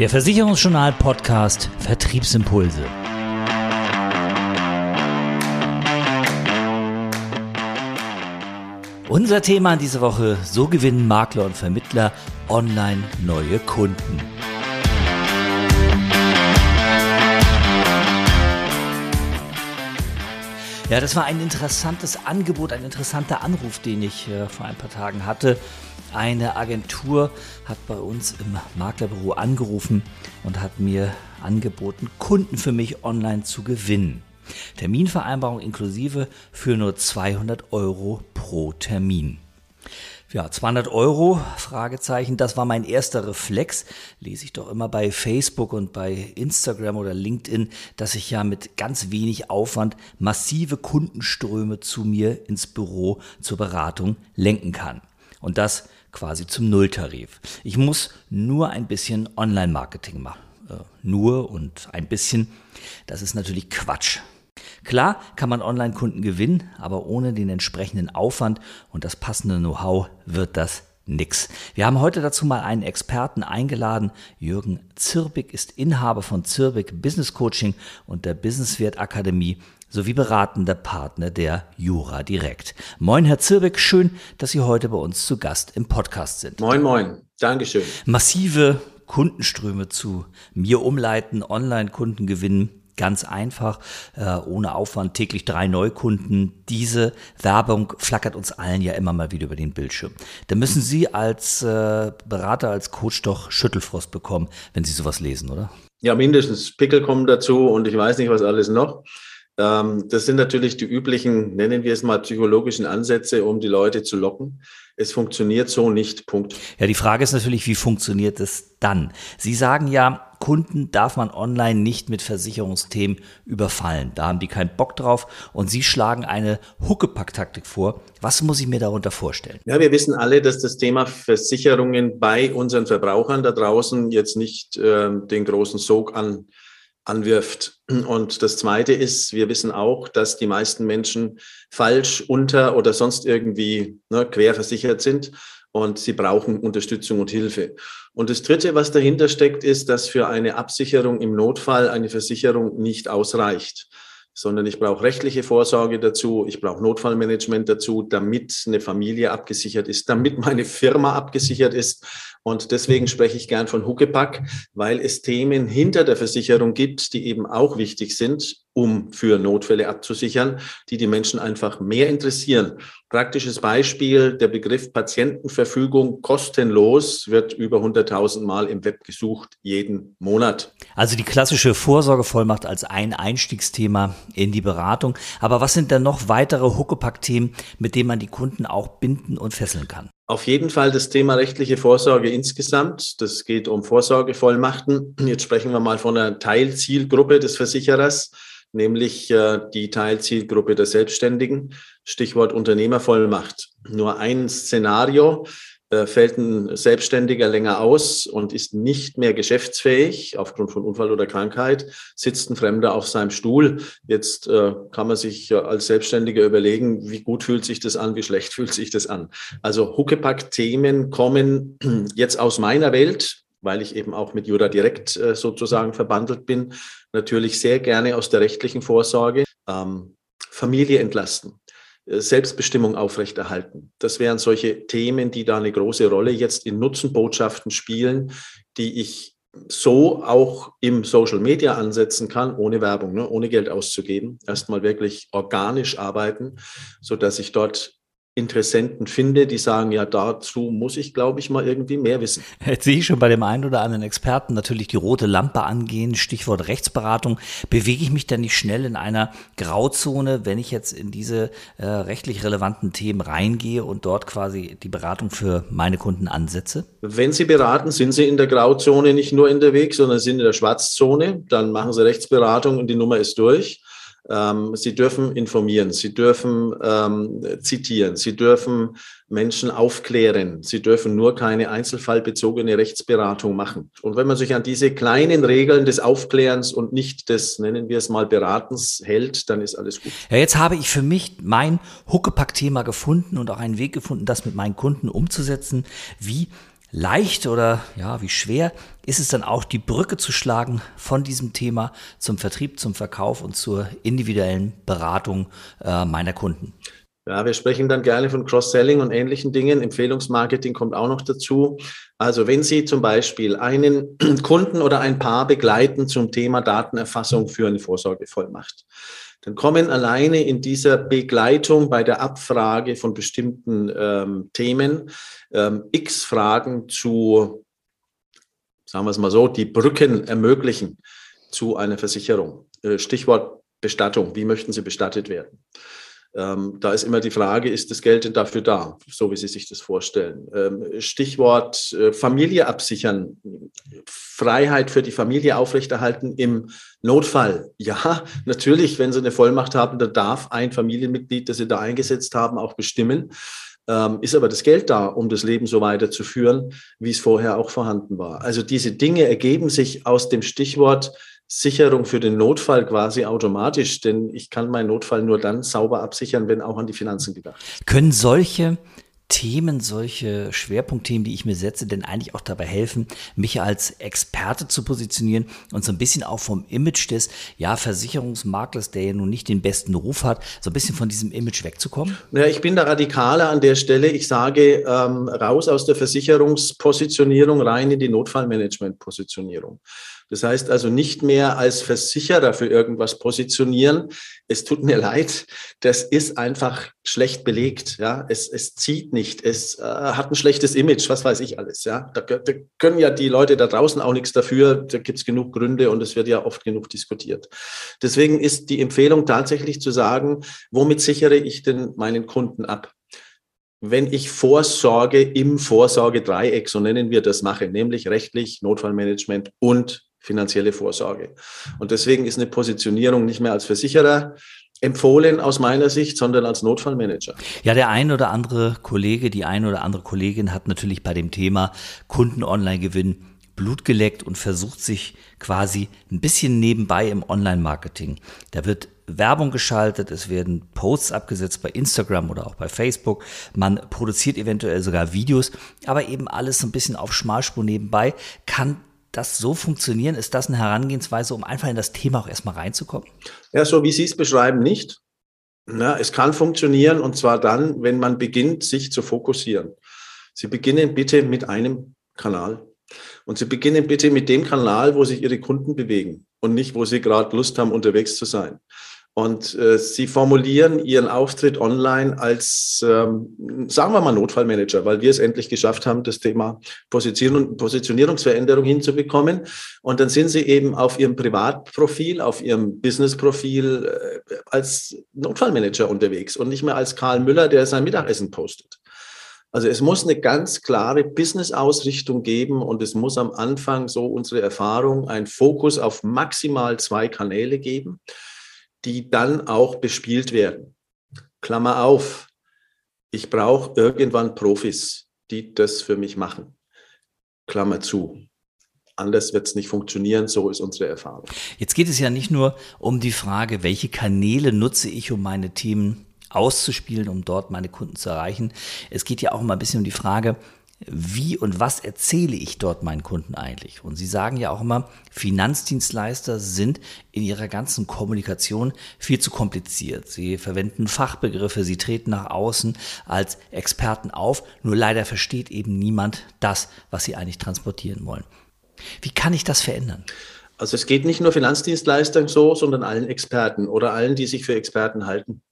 Der Versicherungsjournal Podcast Vertriebsimpulse. Unser Thema diese Woche, so gewinnen Makler und Vermittler online neue Kunden. Ja, das war ein interessantes Angebot, ein interessanter Anruf, den ich äh, vor ein paar Tagen hatte. Eine Agentur hat bei uns im Maklerbüro angerufen und hat mir angeboten, Kunden für mich online zu gewinnen. Terminvereinbarung inklusive für nur 200 Euro pro Termin. Ja, 200 Euro, Fragezeichen, das war mein erster Reflex. Lese ich doch immer bei Facebook und bei Instagram oder LinkedIn, dass ich ja mit ganz wenig Aufwand massive Kundenströme zu mir ins Büro zur Beratung lenken kann. Und das quasi zum Nulltarif. Ich muss nur ein bisschen Online-Marketing machen. Äh, nur und ein bisschen, das ist natürlich Quatsch. Klar kann man Online-Kunden gewinnen, aber ohne den entsprechenden Aufwand und das passende Know-how wird das nix. Wir haben heute dazu mal einen Experten eingeladen. Jürgen Zirbig ist Inhaber von Zirbig Business Coaching und der Businesswert Akademie sowie beratender Partner der Jura Direkt. Moin, Herr Zirbig, schön, dass Sie heute bei uns zu Gast im Podcast sind. Moin, moin. Dankeschön. Massive Kundenströme zu mir umleiten, Online-Kunden gewinnen ganz einfach, äh, ohne Aufwand, täglich drei Neukunden. Diese Werbung flackert uns allen ja immer mal wieder über den Bildschirm. Da müssen Sie als äh, Berater, als Coach doch Schüttelfrost bekommen, wenn Sie sowas lesen, oder? Ja, mindestens. Pickel kommen dazu und ich weiß nicht, was alles noch. Ähm, das sind natürlich die üblichen, nennen wir es mal, psychologischen Ansätze, um die Leute zu locken. Es funktioniert so nicht. Punkt. Ja, die Frage ist natürlich, wie funktioniert es dann? Sie sagen ja, Kunden darf man online nicht mit Versicherungsthemen überfallen. Da haben die keinen Bock drauf und Sie schlagen eine Huckepack-Taktik vor. Was muss ich mir darunter vorstellen? Ja, wir wissen alle, dass das Thema Versicherungen bei unseren Verbrauchern da draußen jetzt nicht äh, den großen Sog an anwirft. Und das Zweite ist, wir wissen auch, dass die meisten Menschen falsch unter oder sonst irgendwie ne, quer versichert sind und sie brauchen Unterstützung und Hilfe. Und das Dritte, was dahinter steckt, ist, dass für eine Absicherung im Notfall eine Versicherung nicht ausreicht sondern ich brauche rechtliche Vorsorge dazu, ich brauche Notfallmanagement dazu, damit eine Familie abgesichert ist, damit meine Firma abgesichert ist. Und deswegen spreche ich gern von Huckepack, weil es Themen hinter der Versicherung gibt, die eben auch wichtig sind, um für Notfälle abzusichern, die die Menschen einfach mehr interessieren. Praktisches Beispiel, der Begriff Patientenverfügung kostenlos wird über 100.000 Mal im Web gesucht, jeden Monat. Also die klassische Vorsorgevollmacht als ein Einstiegsthema in die Beratung. Aber was sind denn noch weitere Huckepack-Themen, mit denen man die Kunden auch binden und fesseln kann? Auf jeden Fall das Thema rechtliche Vorsorge insgesamt. Das geht um Vorsorgevollmachten. Jetzt sprechen wir mal von einer Teilzielgruppe des Versicherers nämlich äh, die Teilzielgruppe der Selbstständigen. Stichwort Unternehmervollmacht. Nur ein Szenario fällt ein Selbstständiger länger aus und ist nicht mehr geschäftsfähig aufgrund von Unfall oder Krankheit, sitzt ein Fremder auf seinem Stuhl. Jetzt äh, kann man sich als Selbstständiger überlegen, wie gut fühlt sich das an, wie schlecht fühlt sich das an. Also Huckepack-Themen kommen jetzt aus meiner Welt, weil ich eben auch mit Jura direkt äh, sozusagen verbandelt bin, natürlich sehr gerne aus der rechtlichen Vorsorge. Ähm, Familie entlasten, äh, Selbstbestimmung aufrechterhalten. Das wären solche Themen, die da eine große Rolle jetzt in Nutzenbotschaften spielen, die ich so auch im Social Media ansetzen kann, ohne Werbung, ne, ohne Geld auszugeben. Erstmal wirklich organisch arbeiten, so dass ich dort Interessenten finde, die sagen, ja, dazu muss ich, glaube ich, mal irgendwie mehr wissen. Jetzt sehe ich schon bei dem einen oder anderen Experten natürlich die rote Lampe angehen, Stichwort Rechtsberatung. Bewege ich mich da nicht schnell in einer Grauzone, wenn ich jetzt in diese äh, rechtlich relevanten Themen reingehe und dort quasi die Beratung für meine Kunden ansetze? Wenn Sie beraten, sind Sie in der Grauzone nicht nur unterwegs, sondern sind in der Schwarzzone. Dann machen Sie Rechtsberatung und die Nummer ist durch. Ähm, sie dürfen informieren, sie dürfen ähm, zitieren, sie dürfen Menschen aufklären, sie dürfen nur keine einzelfallbezogene Rechtsberatung machen. Und wenn man sich an diese kleinen Regeln des Aufklärens und nicht des, nennen wir es mal, Beratens hält, dann ist alles gut. Ja, jetzt habe ich für mich mein Huckepack-Thema gefunden und auch einen Weg gefunden, das mit meinen Kunden umzusetzen. Wie leicht oder ja, wie schwer ist es dann auch, die Brücke zu schlagen von diesem Thema zum Vertrieb, zum Verkauf und zur individuellen Beratung äh, meiner Kunden? Ja, wir sprechen dann gerne von Cross-Selling und ähnlichen Dingen. Empfehlungsmarketing kommt auch noch dazu. Also wenn Sie zum Beispiel einen Kunden oder ein Paar begleiten zum Thema Datenerfassung für eine Vorsorgevollmacht, dann kommen alleine in dieser Begleitung bei der Abfrage von bestimmten ähm, Themen ähm, x Fragen zu, sagen wir es mal so, die Brücken ermöglichen zu einer Versicherung. Äh, Stichwort Bestattung. Wie möchten Sie bestattet werden? Ähm, da ist immer die Frage, ist das Geld denn dafür da, so wie Sie sich das vorstellen? Ähm, Stichwort äh, Familie absichern, Freiheit für die Familie aufrechterhalten im Notfall. Ja, natürlich, wenn Sie eine Vollmacht haben, dann darf ein Familienmitglied, das Sie da eingesetzt haben, auch bestimmen. Ähm, ist aber das Geld da, um das Leben so weiterzuführen, wie es vorher auch vorhanden war? Also diese Dinge ergeben sich aus dem Stichwort Sicherung für den Notfall quasi automatisch, denn ich kann meinen Notfall nur dann sauber absichern, wenn auch an die Finanzen gedacht. Können solche Themen, solche Schwerpunktthemen, die ich mir setze, denn eigentlich auch dabei helfen, mich als Experte zu positionieren und so ein bisschen auch vom Image des, ja, Versicherungsmaklers, der ja nun nicht den besten Ruf hat, so ein bisschen von diesem Image wegzukommen? Ja, ich bin da radikaler an der Stelle. Ich sage, ähm, raus aus der Versicherungspositionierung, rein in die Notfallmanagement-Positionierung. Das heißt also nicht mehr als Versicherer für irgendwas positionieren. Es tut mir leid, das ist einfach schlecht belegt. Ja, es, es zieht nicht, es äh, hat ein schlechtes Image, was weiß ich alles. Ja, da, da können ja die Leute da draußen auch nichts dafür. Da gibt es genug Gründe und es wird ja oft genug diskutiert. Deswegen ist die Empfehlung tatsächlich zu sagen, womit sichere ich denn meinen Kunden ab? wenn ich Vorsorge im Vorsorgedreieck, so nennen wir das, mache, nämlich rechtlich, Notfallmanagement und finanzielle Vorsorge. Und deswegen ist eine Positionierung nicht mehr als Versicherer empfohlen aus meiner Sicht, sondern als Notfallmanager. Ja, der ein oder andere Kollege, die ein oder andere Kollegin hat natürlich bei dem Thema Kunden online gewinnen Blut geleckt und versucht sich quasi ein bisschen nebenbei im Online-Marketing. Da wird Werbung geschaltet, es werden Posts abgesetzt bei Instagram oder auch bei Facebook. Man produziert eventuell sogar Videos, aber eben alles so ein bisschen auf Schmalspur nebenbei. Kann das so funktionieren? Ist das eine Herangehensweise, um einfach in das Thema auch erstmal reinzukommen? Ja, so wie Sie es beschreiben, nicht. Na, es kann funktionieren und zwar dann, wenn man beginnt, sich zu fokussieren. Sie beginnen bitte mit einem Kanal. Und Sie beginnen bitte mit dem Kanal, wo sich Ihre Kunden bewegen und nicht, wo Sie gerade Lust haben, unterwegs zu sein. Und äh, sie formulieren ihren Auftritt online als, ähm, sagen wir mal, Notfallmanager, weil wir es endlich geschafft haben, das Thema Position Positionierungsveränderung hinzubekommen. Und dann sind sie eben auf ihrem Privatprofil, auf ihrem Businessprofil äh, als Notfallmanager unterwegs und nicht mehr als Karl Müller, der sein Mittagessen postet. Also es muss eine ganz klare Business-Ausrichtung geben und es muss am Anfang, so unsere Erfahrung, ein Fokus auf maximal zwei Kanäle geben die dann auch bespielt werden. Klammer auf, ich brauche irgendwann Profis, die das für mich machen. Klammer zu. Anders wird es nicht funktionieren, so ist unsere Erfahrung. Jetzt geht es ja nicht nur um die Frage, welche Kanäle nutze ich, um meine Themen auszuspielen, um dort meine Kunden zu erreichen. Es geht ja auch mal ein bisschen um die Frage, wie und was erzähle ich dort meinen Kunden eigentlich? Und Sie sagen ja auch immer, Finanzdienstleister sind in ihrer ganzen Kommunikation viel zu kompliziert. Sie verwenden Fachbegriffe, sie treten nach außen als Experten auf, nur leider versteht eben niemand das, was sie eigentlich transportieren wollen. Wie kann ich das verändern? Also es geht nicht nur Finanzdienstleistern so, sondern allen Experten oder allen, die sich für Experten halten.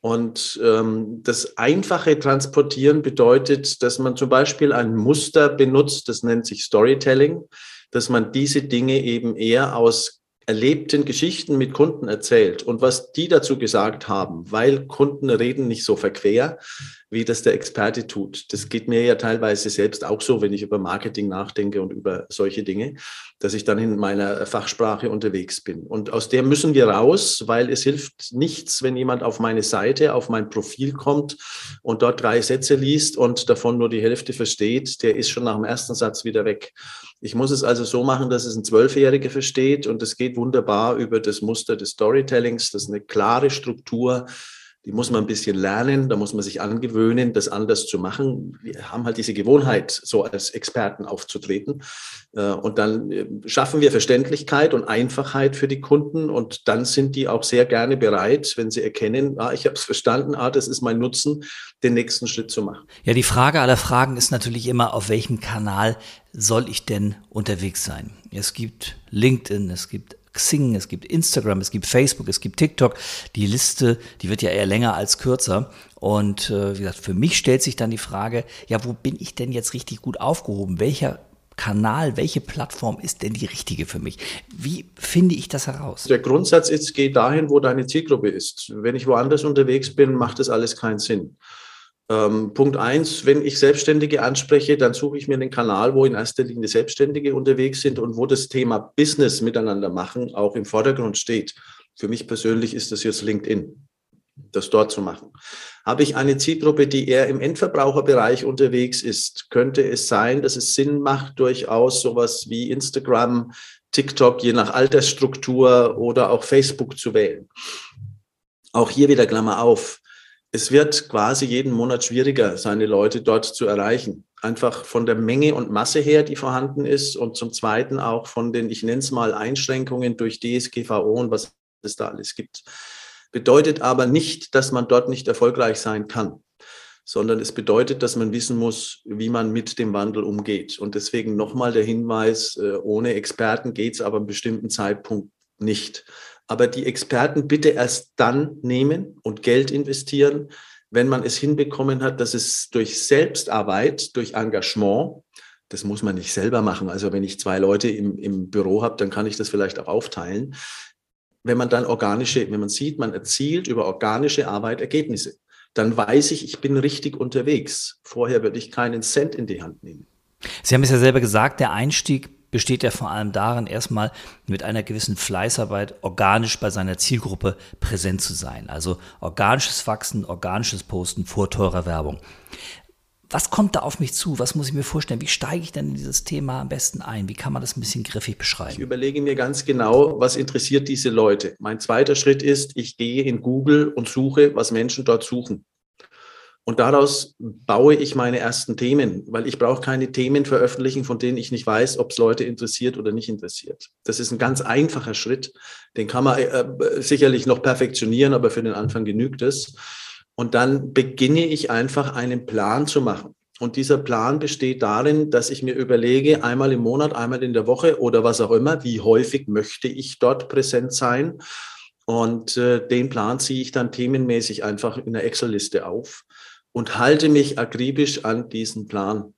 Und ähm, das einfache Transportieren bedeutet, dass man zum Beispiel ein Muster benutzt, das nennt sich Storytelling, dass man diese Dinge eben eher aus erlebten Geschichten mit Kunden erzählt. Und was die dazu gesagt haben, weil Kunden reden nicht so verquer, wie das der Experte tut. Das geht mir ja teilweise selbst auch so, wenn ich über Marketing nachdenke und über solche Dinge, dass ich dann in meiner Fachsprache unterwegs bin. Und aus der müssen wir raus, weil es hilft nichts, wenn jemand auf meine Seite, auf mein Profil kommt und dort drei Sätze liest und davon nur die Hälfte versteht, der ist schon nach dem ersten Satz wieder weg. Ich muss es also so machen, dass es ein Zwölfjähriger versteht und es geht wunderbar über das Muster des Storytellings, das ist eine klare Struktur, Die muss man ein bisschen lernen, da muss man sich angewöhnen, das anders zu machen. Wir haben halt diese Gewohnheit, so als Experten aufzutreten. Äh, und dann äh, schaffen wir Verständlichkeit und Einfachheit für die Kunden und dann sind die auch sehr gerne bereit, wenn sie erkennen, ah, ich habe es verstanden, ah, das ist mein Nutzen, den nächsten Schritt zu machen. Ja, die Frage aller Fragen ist natürlich immer, auf welchem Kanal soll ich denn unterwegs sein? Es gibt LinkedIn, es gibt Xing, es gibt Instagram, es gibt Facebook, es gibt TikTok. Die Liste, die wird ja eher länger als kürzer. Und äh, wie gesagt, für mich stellt sich dann die Frage, ja, wo bin ich denn jetzt richtig gut aufgehoben? Welcher Kanal, welche Plattform ist denn die richtige für mich? Wie finde ich das heraus? Der Grundsatz ist, geh dahin, wo deine Zielgruppe ist. Wenn ich woanders unterwegs bin, macht das alles keinen Sinn. Ähm, Punkt eins, wenn ich Selbstständige anspreche, dann suche ich mir den Kanal, wo in erster Linie Selbstständige unterwegs sind und wo das Thema Business miteinander machen auch im Vordergrund steht. Für mich persönlich ist das jetzt LinkedIn, das dort zu machen. Habe ich eine Zielgruppe, die eher im Endverbraucherbereich unterwegs ist, könnte es sein, dass es Sinn macht, durchaus sowas wie Instagram, TikTok, je nach Altersstruktur oder auch Facebook zu wählen. Auch hier wieder Klammer auf es wird quasi jeden Monat schwieriger, seine Leute dort zu erreichen. Einfach von der Menge und Masse her, die vorhanden ist und zum Zweiten auch von den, ich nenne es mal, Einschränkungen durch DSGVO und was es da alles gibt. Bedeutet aber nicht, dass man dort nicht erfolgreich sein kann, sondern es bedeutet, dass man wissen muss, wie man mit dem Wandel umgeht. Und deswegen nochmal der Hinweis, äh, ohne Experten geht es aber einem bestimmten Zeitpunkt nicht aber die Experten bitte erst dann nehmen und Geld investieren, wenn man es hinbekommen hat, dass es durch Selbstarbeit, durch Engagement, das muss man nicht selber machen. Also wenn ich zwei Leute im, im Büro habe, dann kann ich das vielleicht auch aufteilen. Wenn man dann organische, wenn man sieht, man erzielt über organische Arbeit Ergebnisse, dann weiß ich, ich bin richtig unterwegs. Vorher würde ich keinen Cent in die Hand nehmen. Sie haben es ja selber gesagt, der Einstieg besteht ja vor allem darin, erstmal mit einer gewissen Fleißarbeit organisch bei seiner Zielgruppe präsent zu sein. Also organisches Wachsen, organisches Posten vor teurer Werbung. Was kommt da auf mich zu? Was muss ich mir vorstellen? Wie steige ich denn in dieses Thema am besten ein? Wie kann man das ein bisschen griffig beschreiben? Ich überlege mir ganz genau, was interessiert diese Leute. Mein zweiter Schritt ist, ich gehe in Google und suche, was Menschen dort suchen. Und daraus baue ich meine ersten Themen, weil ich brauche keine Themen veröffentlichen, von denen ich nicht weiß, ob es Leute interessiert oder nicht interessiert. Das ist ein ganz einfacher Schritt. Den kann man äh, sicherlich noch perfektionieren, aber für den Anfang genügt es. Und dann beginne ich einfach einen Plan zu machen. Und dieser Plan besteht darin, dass ich mir überlege, einmal im Monat, einmal in der Woche oder was auch immer, wie häufig möchte ich dort präsent sein. Und äh, den Plan ziehe ich dann themenmäßig einfach in der Excel-Liste auf und halte mich akribisch an diesen Plan.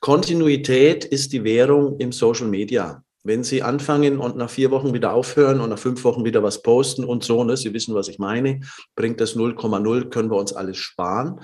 Kontinuität ist die Währung im Social Media. Wenn Sie anfangen und nach vier Wochen wieder aufhören und nach fünf Wochen wieder was posten und so, ne, Sie wissen, was ich meine, bringt das 0,0, können wir uns alles sparen.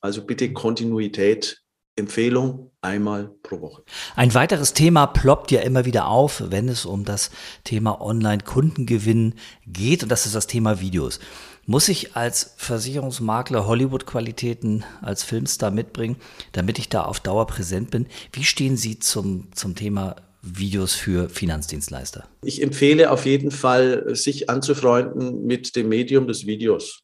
Also bitte Kontinuität Empfehlung einmal pro Woche. Ein weiteres Thema ploppt ja immer wieder auf, wenn es um das Thema Online-Kundengewinn geht, und das ist das Thema Videos. Muss ich als Versicherungsmakler Hollywood-Qualitäten als Filmstar mitbringen, damit ich da auf Dauer präsent bin? Wie stehen Sie zum, zum Thema Videos für Finanzdienstleister? Ich empfehle auf jeden Fall, sich anzufreunden mit dem Medium des Videos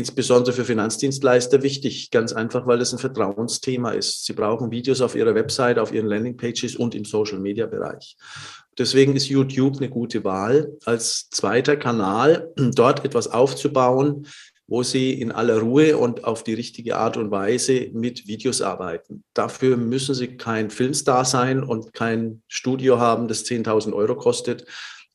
insbesondere für Finanzdienstleister wichtig, ganz einfach, weil es ein Vertrauensthema ist. Sie brauchen Videos auf ihrer Website, auf ihren Landingpages und im Social-Media-Bereich. Deswegen ist YouTube eine gute Wahl als zweiter Kanal, dort etwas aufzubauen, wo Sie in aller Ruhe und auf die richtige Art und Weise mit Videos arbeiten. Dafür müssen Sie kein Filmstar sein und kein Studio haben, das 10.000 Euro kostet.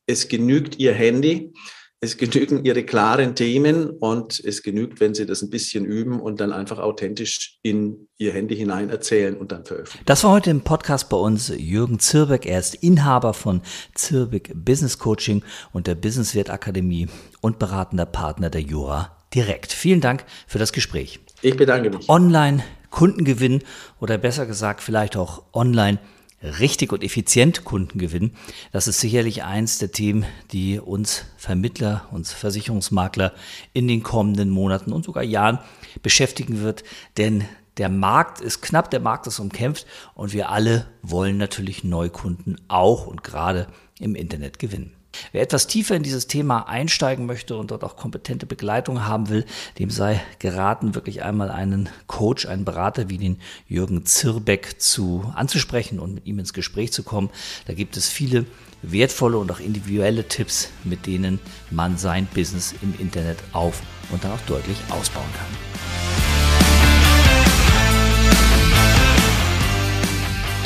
Es genügt Ihr Handy es genügen ihre klaren Themen und es genügt, wenn sie das ein bisschen üben und dann einfach authentisch in ihr Handy hinein erzählen und dann veröffentlichen. Das war heute im Podcast bei uns Jürgen Zirbeck. Er ist Inhaber von Zirbeck Business Coaching und der Businesswert Akademie und beratender Partner der Jura Direkt. Vielen Dank für das Gespräch. Ich bedanke mich. Online Kundengewinn oder besser gesagt vielleicht auch online richtig und effizient Kunden gewinnen. Das ist sicherlich eins der Themen, die uns Vermittler, uns Versicherungsmakler in den kommenden Monaten und sogar Jahren beschäftigen wird. Denn der Markt ist knapp, der Markt ist umkämpft und wir alle wollen natürlich Neukunden auch und gerade im Internet gewinnen. Wer etwas tiefer in dieses Thema einsteigen möchte und dort auch kompetente Begleitung haben will, dem sei geraten, wirklich einmal einen Coach, einen Berater wie den Jürgen Zirbeck zu anzusprechen und mit ihm ins Gespräch zu kommen. Da gibt es viele wertvolle und auch individuelle Tipps, mit denen man sein Business im Internet auf und dann auch deutlich ausbauen kann.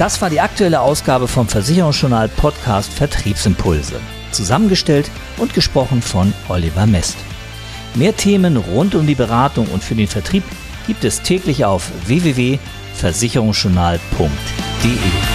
Das war die aktuelle Ausgabe vom Versicherungsjournal Podcast Vertriebsimpulse. Zusammengestellt und gesprochen von Oliver Mest. Mehr Themen rund um die Beratung und für den Vertrieb gibt es täglich auf www.versicherungsjournal.de.